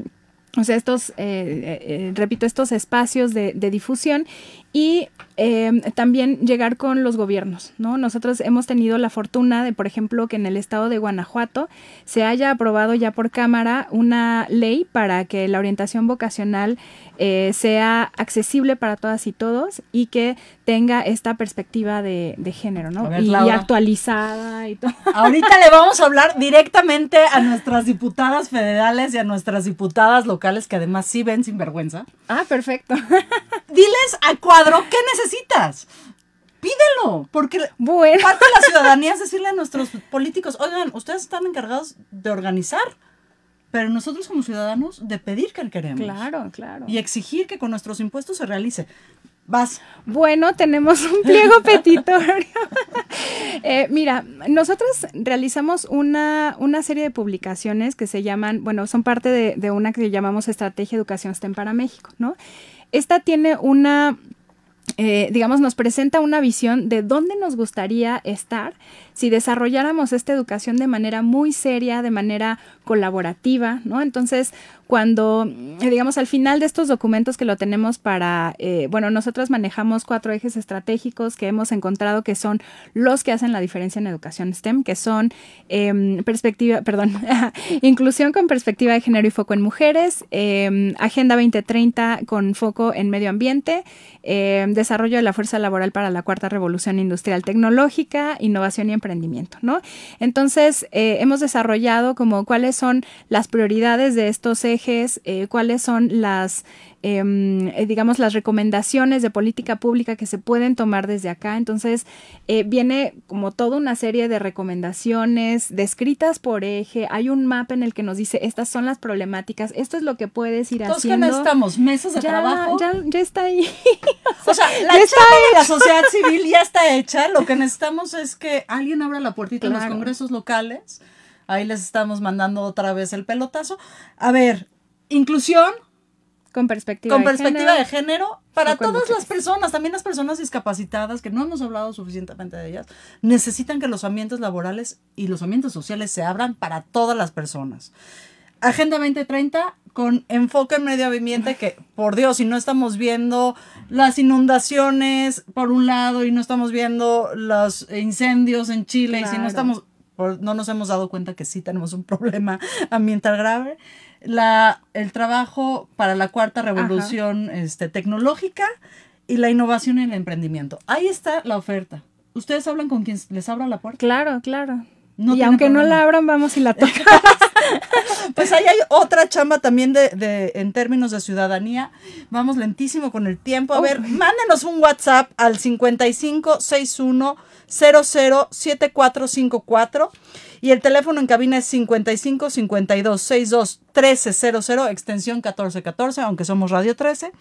o sea, estos, eh, eh, eh, repito, estos espacios de, de difusión y eh, también llegar con los gobiernos, ¿no? Nosotros hemos tenido la fortuna de, por ejemplo, que en el estado de Guanajuato se haya aprobado ya por Cámara una ley para que la orientación vocacional eh, sea accesible para todas y todos y que tenga esta perspectiva de, de género, ¿no? Ver, y, actualizada y todo. Ahorita le vamos a hablar directamente a nuestras diputadas federales y a nuestras diputadas locales que además sí ven sin vergüenza. Ah, perfecto. Diles a cuadro qué necesitas. Pídelo, porque Bueno. parte de la ciudadanía es decirle a nuestros políticos, oigan, ustedes están encargados de organizar, pero nosotros como ciudadanos de pedir que queremos. Claro, claro. Y exigir que con nuestros impuestos se realice. Vas. Bueno, tenemos un pliego (laughs) petitorio. (laughs) Eh, mira, nosotros realizamos una, una serie de publicaciones que se llaman, bueno, son parte de, de una que llamamos Estrategia Educación STEM para México, ¿no? Esta tiene una eh, digamos, nos presenta una visión de dónde nos gustaría estar si desarrolláramos esta educación de manera muy seria, de manera colaborativa, ¿no? Entonces, cuando, eh, digamos, al final de estos documentos que lo tenemos para, eh, bueno, nosotros manejamos cuatro ejes estratégicos que hemos encontrado que son los que hacen la diferencia en educación STEM, que son eh, perspectiva, perdón, (laughs) inclusión con perspectiva de género y foco en mujeres, eh, Agenda 2030 con foco en medio ambiente, eh, desarrollo de la fuerza laboral para la cuarta revolución industrial tecnológica, innovación y emprendimiento, ¿no? Entonces, eh, hemos desarrollado cuáles son las prioridades de estos ejes, eh, cuáles son las, eh, digamos, las recomendaciones de política pública que se pueden tomar desde acá. Entonces, eh, viene como toda una serie de recomendaciones descritas por eje. Hay un mapa en el que nos dice, estas son las problemáticas, esto es lo que puedes ir Entonces, ¿qué haciendo. necesitamos? ¿Mesas de ya, trabajo? ya, ya está ahí. (laughs) O sea, (laughs) la Ya chamba está de la sociedad civil ya está hecha. Lo que necesitamos es que alguien abra la puertita en los Claro. congresos locales. Ahí les estamos mandando otra vez el pelotazo. A ver, inclusión Con perspectiva con de perspectiva género. de género para todas las personas, también las personas discapacitadas, que no hemos hablado suficientemente de ellas, necesitan que los ambientes laborales y los ambientes sociales se abran para todas las personas. Agenda 2030 con enfoque en medio ambiente que, por Dios, si no estamos viendo las inundaciones por un lado y no estamos viendo los incendios en Chile y si no estamos, no nos hemos dado cuenta que sí tenemos un problema ambiental grave, la, el trabajo para la cuarta revolución este, tecnológica y la innovación y el emprendimiento. Ahí está la oferta. Ustedes hablan con quien les abra la puerta. Claro, claro. No y aunque no problema. la abran, vamos y la (laughs) tocamos. Pues ahí hay otra chamba también de, de- en términos de ciudadanía. Vamos lentísimo con el tiempo. A ver, mándenos un WhatsApp al 5561 007454 y el teléfono en cabina es 55 52 62 1300 extensión 1414, aunque somos Radio 13.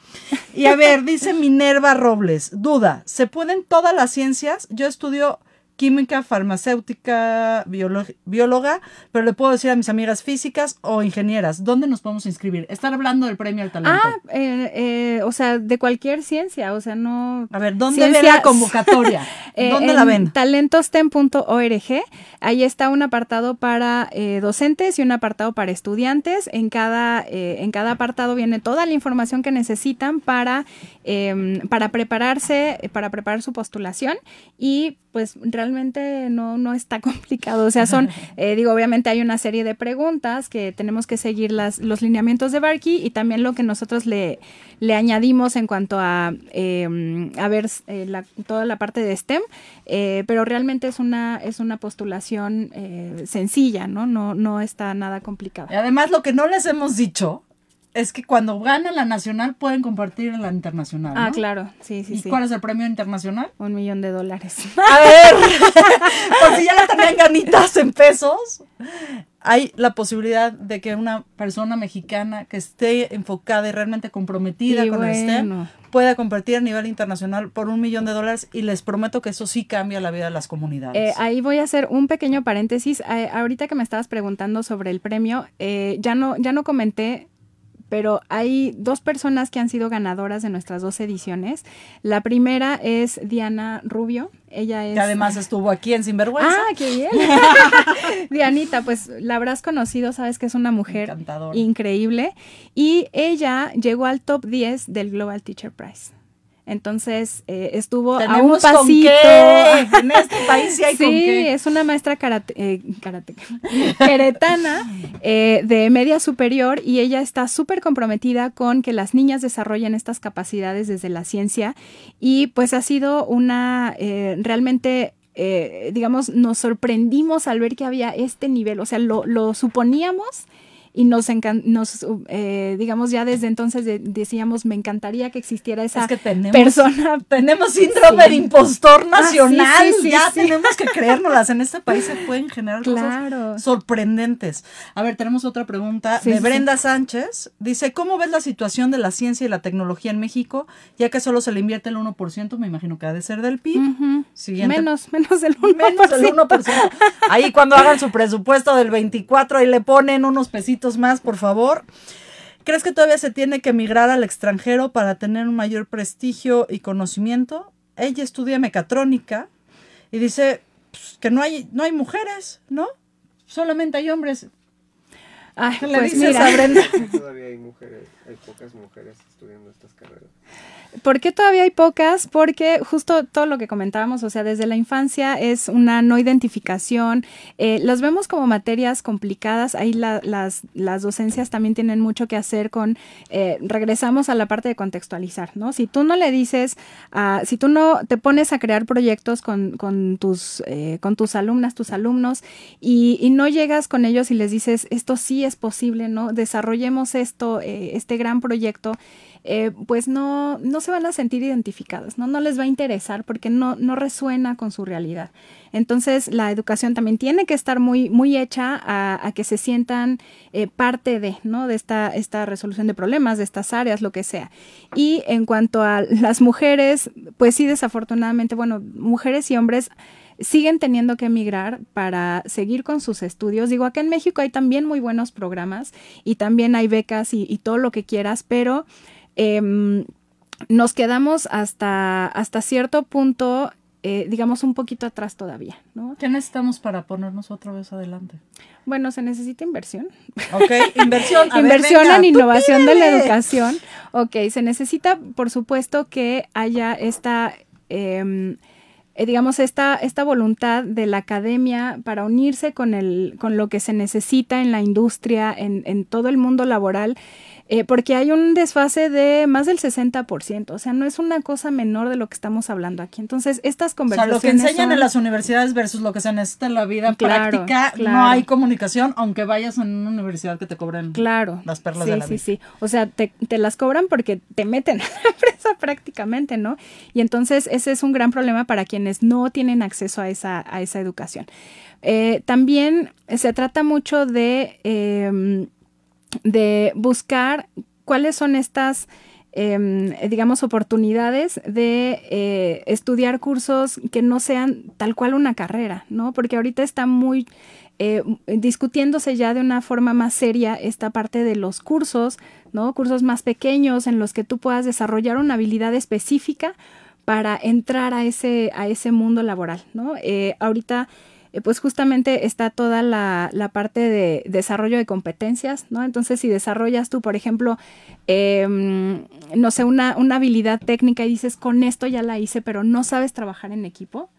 Y a ver, dice Minerva Robles, duda, ¿se pueden todas las ciencias? Yo estudio química, farmacéutica, bióloga, pero le puedo decir a mis amigas físicas o ingenieras, ¿dónde nos podemos inscribir? Están hablando del premio al talento. Ah, eh, eh, o sea, de cualquier ciencia, o sea, no... A ver, ¿dónde ve la convocatoria? (laughs) Eh, ¿Dónde la ven? talentostem.org, ahí está un apartado para docentes y un apartado para estudiantes. En cada, en cada apartado viene toda la información que necesitan para, em, para prepararse, para preparar su postulación y pues realmente no, no está (laughs) complicado. O sea, son, (laughs) eh, digo, obviamente hay una serie de preguntas que tenemos que seguir las, los lineamientos de Barkey y también lo que nosotros le, le añadimos en cuanto a, em, a ver eh, la, toda la parte de STEM, eh, pero realmente es una, es una postulación sencilla, ¿no? ¿no? No está nada complicado. Y además lo que no les hemos dicho es que cuando ganan la nacional pueden compartir en la internacional. Ah, claro, sí, sí, ¿Y cuál es el premio internacional? Un millón de dólares. (laughs) A ver, (laughs) por si ya la tenían ganitas en pesos, hay la posibilidad de que una persona mexicana que esté enfocada y realmente comprometida con el STEM pueda compartir a nivel internacional por un millón de dólares y les prometo que eso sí cambia la vida de las comunidades. Eh, ahí voy a hacer un pequeño paréntesis. Eh, ahorita que me estabas preguntando sobre el premio, eh, ya no ya no comenté pero hay dos personas que han sido ganadoras de nuestras dos ediciones. La primera es Diana Rubio. Ella es. Que además estuvo aquí en Sinvergüenza. Ah, qué bien. (laughs) Dianita, pues la habrás conocido, sabes que es una mujer increíble. Y ella llegó al top 10 del Global Teacher Prize. Entonces eh, estuvo a un pasito. En este (laughs) país sí hay sí, con qué. es una maestra karate, eh, karate (laughs) queretana eh, de media superior y ella está súper comprometida con que las niñas desarrollen estas capacidades desde la ciencia y pues ha sido una realmente digamos, nos sorprendimos al ver que había este nivel, o sea, lo, lo suponíamos y nos, nos eh, digamos, ya desde entonces decíamos, me encantaría que existiera esa persona. (laughs) Tenemos síndrome de impostor ah, nacional, ya tenemos que creérnoslas. En este país se (laughs) pueden generar cosas sorprendentes. A ver, tenemos otra pregunta de Brenda Sánchez. Dice, ¿cómo ves la situación de la ciencia y la tecnología en México? Ya que solo se le invierte el 1%, me imagino que ha de ser del PIB. Menos, menos del 1%. Menos del 1%. Ahí cuando hagan su presupuesto del 24 y le ponen unos pesitos más, por favor. ¿Crees que todavía se tiene que emigrar al extranjero para tener un mayor prestigio y conocimiento? Ella estudia mecatrónica y dice pues, que no hay, no hay mujeres, ¿no? Solamente hay hombres. Ay, pues mira. (laughs) Todavía hay mujeres, hay pocas mujeres estudiando estas carreras. ¿Por qué todavía hay pocas? Porque justo todo lo que comentábamos, o sea, desde la infancia es una no identificación. Eh, las vemos como materias complicadas. Ahí las, docencias también tienen mucho que hacer con, eh, regresamos a la parte de contextualizar, ¿no? Si tú no le dices, si tú no te pones a crear proyectos con, tus, eh, con tus alumnas, tus alumnos, y, y, no llegas con ellos y les dices, esto sí es posible, ¿no? Desarrollemos esto, este gran proyecto. Eh, pues no, no se van a sentir identificados, ¿no? No les va a interesar porque no, no resuena con su realidad. Entonces, la educación también tiene que estar muy, muy hecha a, que se sientan eh, parte de, ¿no? De esta, esta resolución de problemas, de estas áreas, lo que sea. Y en cuanto a las mujeres, pues sí, desafortunadamente, bueno, mujeres y hombres siguen teniendo que emigrar para seguir con sus estudios. Digo, acá en México hay también muy buenos programas y también hay becas y, y todo lo que quieras, pero Em, nos quedamos hasta, hasta cierto punto, eh, digamos, un poquito atrás todavía. ¿no? ¿Qué necesitamos para ponernos otra vez adelante? Bueno, se necesita inversión. Ok, inversión. (laughs) inversión en innovación de la educación. Ok, se necesita, por supuesto, que haya esta... Em, eh, digamos, esta, esta voluntad de la academia para unirse con, el, con lo que se necesita en la industria, en, en todo el mundo laboral, eh, porque hay un desfase de más del 60%, o sea, no es una cosa menor de lo que estamos hablando aquí. Entonces, estas conversaciones... O sea, lo que enseñan en las universidades versus lo que se necesita en la vida práctica, no hay comunicación, aunque vayas en una universidad que te cobren claro. las perlas de la vida. Sí, sí, O sea, te, te las cobran porque te meten (laughs) a la empresa prácticamente, ¿no? Y entonces, ese es un gran problema para quienes no tienen acceso a esa, a esa educación. Eh, también se trata mucho de... Eh, de buscar cuáles son estas em, digamos, oportunidades de eh, estudiar cursos que no sean tal cual una carrera, ¿no? Porque ahorita está muy eh, discutiéndose ya de una forma más seria esta parte de los cursos, ¿no? Cursos más pequeños en los que tú puedas desarrollar una habilidad específica para entrar a ese, a ese mundo laboral, ¿no? Eh, ahorita eh, pues justamente está toda la, parte de desarrollo de competencias, ¿no? Entonces, si desarrollas tú, por ejemplo, em, no sé, una, una habilidad técnica y dices, con esto ya la hice, pero no sabes trabajar en equipo,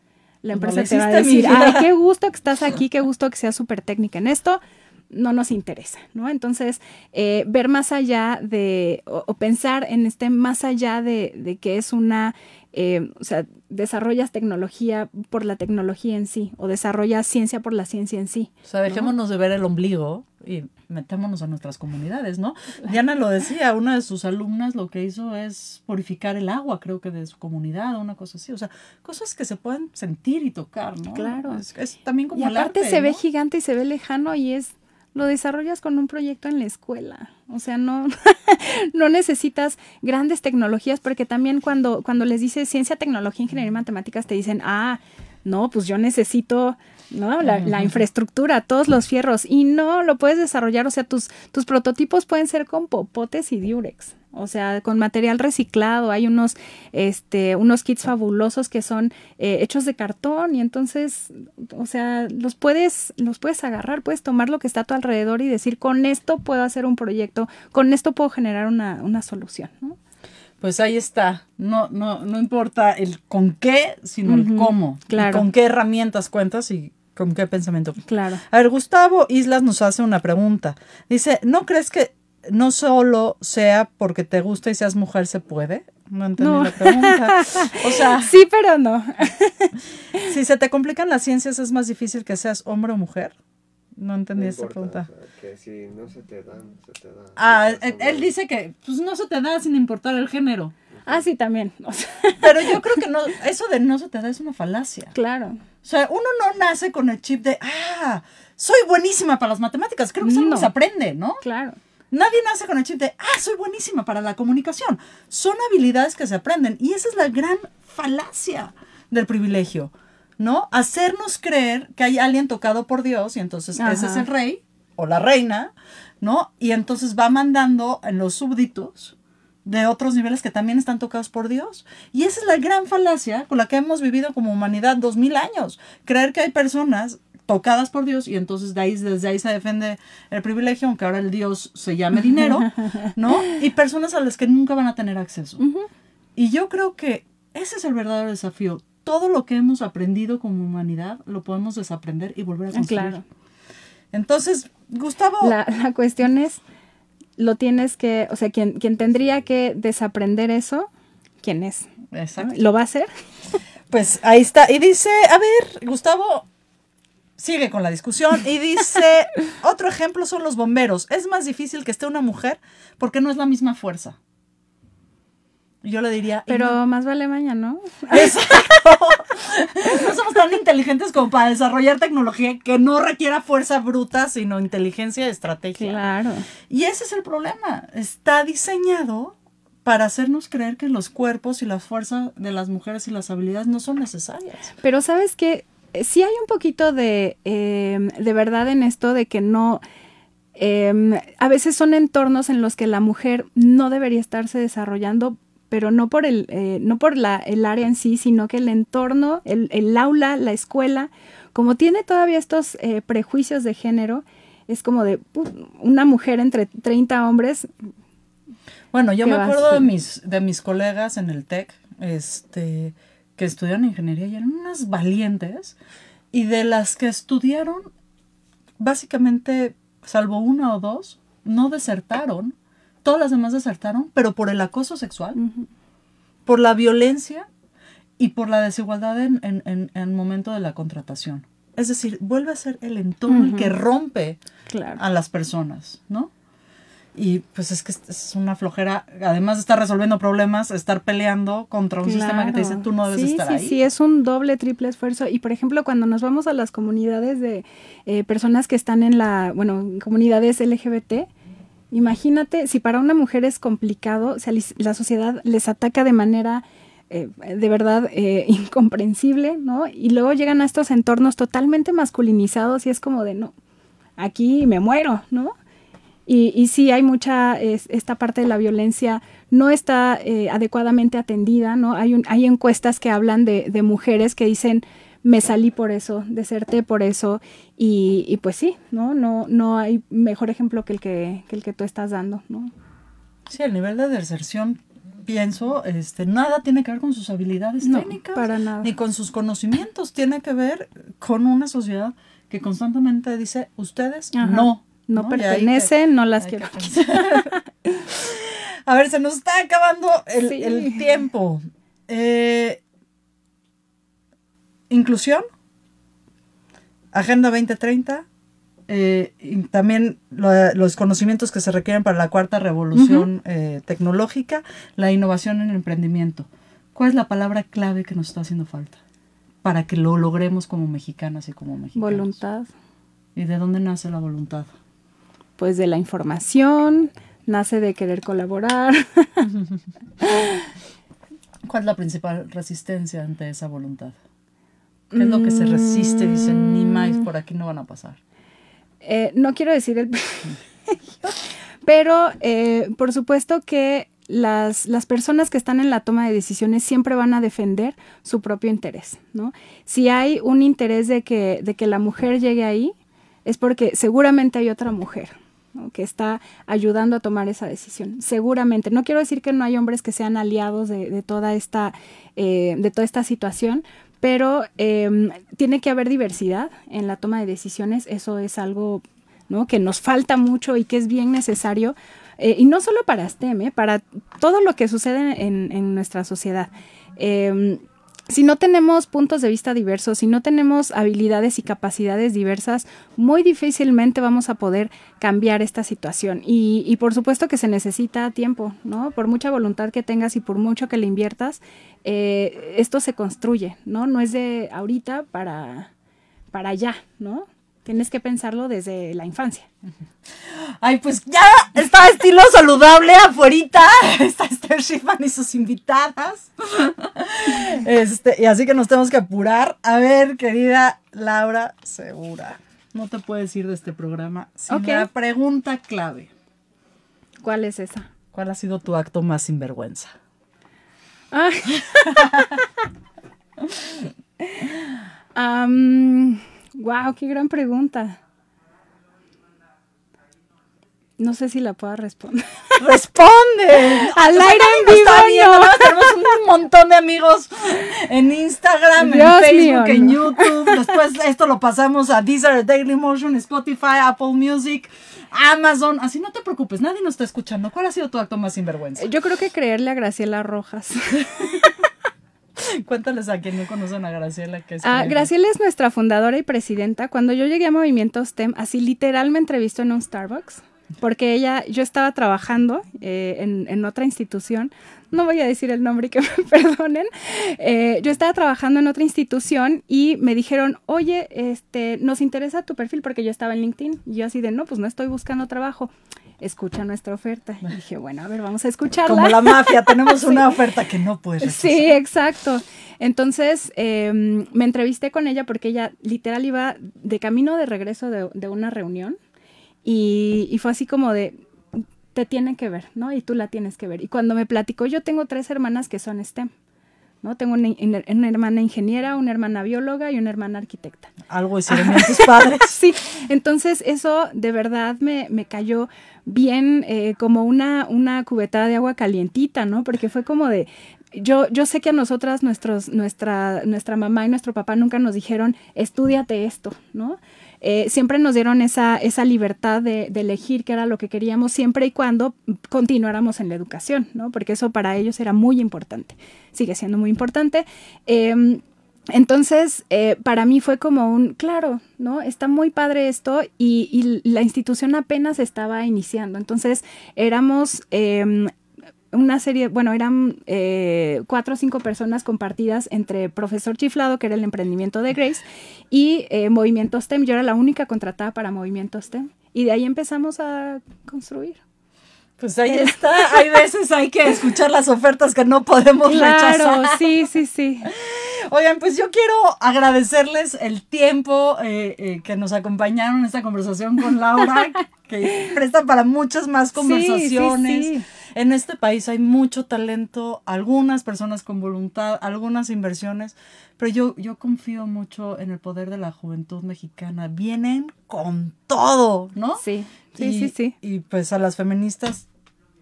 la empresa te va a decir, ay, qué gusto que estás aquí, qué gusto que seas súper técnica en esto, no nos interesa, ¿no? Entonces, eh, ver más allá de, o, pensar en este más allá de, de que es una eh, o sea, desarrollas tecnología por la tecnología en sí, o desarrollas ciencia por la ciencia en sí. O sea, dejémonos de ver el ombligo y metémonos a nuestras comunidades, ¿no? Diana lo decía, una de sus alumnas lo que hizo es purificar el agua, creo que de su comunidad, o una cosa así. O sea, cosas que se pueden sentir y tocar, ¿no? Claro. Es, también como y aparte se ve gigante y se ve lejano y es lo desarrollas con un proyecto en la escuela. O sea, no, (laughs) no necesitas grandes tecnologías porque también cuando, cuando les dices ciencia, tecnología, ingeniería y matemáticas te dicen, ah, no, pues yo necesito ¿no? La, la, infraestructura, todos los fierros. Y no lo puedes desarrollar, o sea, tus, tus prototipos pueden ser con popotes y diurex. O sea, con material reciclado, hay unos, este, unos kits fabulosos que son eh, hechos de cartón y entonces, o sea, los puedes, los puedes agarrar, puedes tomar lo que está a tu alrededor y decir, con esto puedo hacer un proyecto, con esto puedo generar una, una solución, ¿no? Pues ahí está. No, no, no importa el con qué, sino el cómo. Claro. con qué herramientas cuentas y con qué pensamiento. Claro. A ver, Gustavo Islas nos hace una pregunta. Dice, ¿no crees que no solo sea porque te gusta y seas mujer se puede? No entendí la pregunta. (laughs) O sea, sí, pero no. (laughs) si se te complican las ciencias, es más difícil que seas hombre o mujer. No entendí esa pregunta. que si no se te dan, se te dan. Ah, él, dice que pues no se te da sin importar el género. Ah, sí, también. Pero yo creo que no, eso de no se te da es una falacia. (laughs) Claro. O sea, uno no nace con el chip de, ah, soy buenísima para las matemáticas. Creo que eso no se aprende, ¿no? Claro. Nadie nace con el chip de, ah, soy buenísima para la comunicación. Son habilidades que se aprenden y esa es la gran falacia del privilegio, ¿no? Hacernos creer que hay alguien tocado por Dios y entonces ese es el rey o la reina, ¿no? Y entonces va mandando en los súbditos de otros niveles que también están tocados por Dios. Y esa es la gran falacia con la que hemos vivido como humanidad dos mil años. Creer que hay personas tocadas por Dios y entonces de ahí, desde ahí se defiende el privilegio, aunque ahora el Dios se llame dinero, (laughs) ¿no? Y personas a las que nunca van a tener acceso. Y yo creo que ese es el verdadero desafío. Todo lo que hemos aprendido como humanidad lo podemos desaprender y volver a construir. Claro. Entonces, Gustavo... La, la cuestión es, lo tienes que, o sea, quien, quien tendría que desaprender eso, ¿quién es? Exacto. ¿Lo va a hacer? (laughs) Pues ahí está. Y dice, a ver, Gustavo, sigue con la discusión y dice, (laughs) otro ejemplo son los bomberos. Es más difícil que esté una mujer porque no es la misma fuerza. Yo le diría... Pero más vale mañana, ¿no? (laughs) Exacto. (laughs) no somos tan inteligentes como para desarrollar tecnología que no requiera fuerza bruta, sino inteligencia y estrategia. Claro. Y ese es el problema. Está diseñado para hacernos creer que los cuerpos y la fuerza de las mujeres y las habilidades no son necesarias. Pero sabes que eh, sí hay un poquito de, em, de verdad en esto de que no... Em, a veces son entornos en los que la mujer no debería estarse desarrollando, pero no por el, eh, no por la, el área en sí, sino que el entorno, el, el aula, la escuela, como tiene todavía estos eh, prejuicios de género, es como de una mujer entre 30 hombres. Bueno, yo me acuerdo de mis, de mis colegas en el TEC, este, que estudiaron ingeniería y eran unas valientes y de las que estudiaron, básicamente, salvo una o dos, no desertaron, todas las demás desertaron, pero por el acoso sexual, por la violencia y por la desigualdad en, en, el momento de la contratación. Es decir, vuelve a ser el entorno el que rompe a las personas, ¿no? Y pues es que es una flojera, además de estar resolviendo problemas, estar peleando contra un sistema que te dice tú no debes estar sí, ahí. Sí, sí, es un doble, triple esfuerzo. Y por ejemplo, cuando nos vamos a las comunidades de eh, personas que están en la, bueno, comunidades LGBT, Imagínate, si para una mujer es complicado, la sociedad les ataca de manera eh, de verdad eh, (laughs) incomprensible, ¿no? Y luego llegan a estos entornos totalmente masculinizados y es como de, no, aquí me muero, ¿no? Y, sí hay mucha, es- esta parte de la violencia no está eh, adecuadamente atendida, ¿no? Hay, un- hay encuestas que hablan de mujeres que dicen, me salí por eso, deserté por eso, y, y pues sí, ¿no? No, no hay mejor ejemplo que el que, que el que tú estás dando, ¿no? Sí, el nivel de deserción, pienso, este, nada tiene que ver con sus habilidades No, técnicas. para nada. Ni con sus conocimientos. Tiene que ver con una sociedad que constantemente dice, ustedes Ajá. no. No, que- pertenecen, no las quiero. (laughs) A ver, se nos está acabando el, Sí. el tiempo. Eh, inclusión, Agenda 2030, eh, y también lo- los conocimientos que se requieren para la cuarta revolución eh, tecnológica, la innovación en el emprendimiento. ¿Cuál es la palabra clave que nos está haciendo falta para que lo logremos como mexicanas y como mexicanos? Voluntad, ¿Y de dónde nace la voluntad? pues de la información, nace de querer colaborar. (laughs) ¿Cuál es la principal resistencia ante esa voluntad? ¿Qué es lo que se resiste? Dicen, ni más, por aquí no van a pasar. Eh, no quiero decir el (laughs) pero eh, por supuesto que las, las personas que están en la toma de decisiones siempre van a defender su propio interés, ¿no? Si hay un interés de que, de que la mujer llegue ahí, es porque seguramente hay otra mujer ¿no? que está ayudando a tomar esa decisión. Seguramente. No quiero decir que no hay hombres que sean aliados de, de toda, esta, eh, de toda esta situación, pero eh, tiene que haber diversidad en la toma de decisiones. Eso es algo que nos falta mucho y que es bien necesario. eh, y no solo para STEM, ¿eh? para todo lo que sucede en, nuestra sociedad. Eh, si no tenemos puntos de vista diversos, si no tenemos habilidades y capacidades diversas, muy difícilmente vamos a poder cambiar esta situación. Y, y por supuesto que se necesita tiempo, ¿no? Por mucha voluntad que tengas y por mucho que le inviertas, eh, esto se construye, ¿no? No es de ahorita para, para allá, ¿no? Tienes que pensarlo desde la infancia. Ay, pues ya está estilo saludable afuerita. (laughs) Está Esther Schiffman y sus invitadas. (laughs) Este, y así que nos tenemos que apurar. A ver, querida Laura Segura. No te puedes ir de este programa sin Ok. la pregunta clave. ¿Cuál es esa? ¿Cuál ha sido tu acto más sinvergüenza? Ah. (laughs) wow, qué gran pregunta. No sé si la puedo responder. (laughs) ¡Responde! Al aire en vivo, no. tenemos un montón de amigos en Instagram, Dios en Facebook, mío, en no. YouTube. Después esto lo pasamos a Deezer, Dailymotion, Spotify, Apple Music, Amazon. Así no te preocupes, nadie nos está escuchando. ¿Cuál ha sido tu acto más sinvergüenza? Yo creo que creerle a Graciela Rojas. (laughs) (laughs) Cuéntales a quien no conocen a Graciela que es. Ah, Graciela es nuestra fundadora y presidenta. Cuando yo llegué a Movimiento STEM, así literal me entrevistó en un Starbucks, porque ella, yo estaba trabajando eh, en, en otra institución, no voy a decir el nombre y que me (laughs) perdonen, eh, yo estaba trabajando en otra institución y me dijeron, oye, este, nos interesa tu perfil porque yo estaba en LinkedIn. Y yo así de, no, pues no estoy buscando trabajo. Escucha nuestra oferta. Y dije, bueno, a ver, vamos a escucharla. Como la mafia, tenemos (laughs) una oferta que no puedes rechazar. Sí, exacto. Entonces eh, me entrevisté con ella porque ella literal iba de camino de regreso de, de una reunión y, y fue así como de, te tienen que ver, ¿no? Y tú la tienes que ver. Y cuando me platicó, yo tengo tres hermanas que son STEM, ¿no? Tengo una, hermana ingeniera, una hermana bióloga y una hermana arquitecta. Algo bien tus (laughs) padres. Sí, entonces eso de verdad me, me cayó bien eh, como una, una cubetada de agua calientita, ¿no? Porque fue como de, yo, yo sé que a nosotras, nuestros, nuestra, nuestra mamá y nuestro papá nunca nos dijeron, estudiate esto, ¿no? Eh, siempre nos dieron esa, esa libertad de, elegir qué era lo que queríamos siempre y cuando continuáramos en la educación, ¿no? Porque eso para ellos era muy importante, sigue siendo muy importante. Em, entonces, eh, para mí fue como un, claro, ¿no? Está muy padre esto y, la institución apenas estaba iniciando. Entonces, éramos eh, una serie, bueno, eran eh, cuatro o cinco personas compartidas entre Profesor Chiflado, que era el emprendimiento de Grace, y eh, Movimiento STEM. Yo era la única contratada para Movimiento STEM. Y de ahí empezamos a construir. Pues ahí está. Hay veces hay que escuchar las ofertas que no podemos Claro, rechazar. sí, sí, sí. Oigan, pues yo quiero agradecerles el tiempo eh, eh, que nos acompañaron en esta conversación con Laura, que presta para muchas más conversaciones. sí, sí. En este país hay mucho talento, algunas personas con voluntad, algunas inversiones, pero yo, yo confío mucho en el poder de la juventud mexicana. Vienen con todo, ¿no? Sí, sí, y, sí, sí. Y pues a las feministas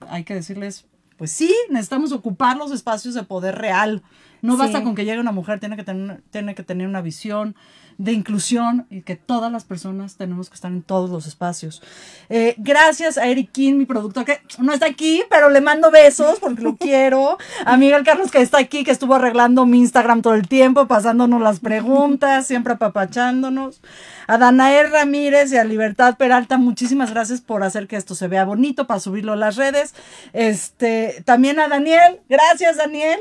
hay que decirles, pues sí, necesitamos ocupar los espacios de poder real. No Sí. basta con que llegue una mujer, tiene que tener, tiene que tener una visión de inclusión y que todas las personas tenemos que estar en todos los espacios. Eh, gracias a Eric King, mi productor, que no está aquí, pero le mando besos porque lo (laughs) quiero. A Miguel Carlos, que está aquí, que estuvo arreglando mi Instagram todo el tiempo, pasándonos las preguntas, siempre apapachándonos. A Danaer Ramírez y a Libertad Peralta, muchísimas gracias por hacer que esto se vea bonito, para subirlo a las redes. Este, también a Daniel, gracias Daniel.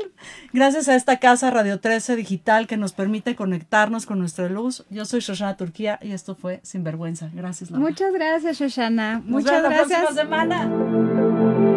Gracias a esta casa Radio 13 Digital que nos permite conectarnos con nuestra luz. Yo soy Shoshana Turquía y esto fue Sinvergüenza. Gracias, Laura. Muchas gracias, Shoshana. Nos Muchas vemos la gracias. próxima semana.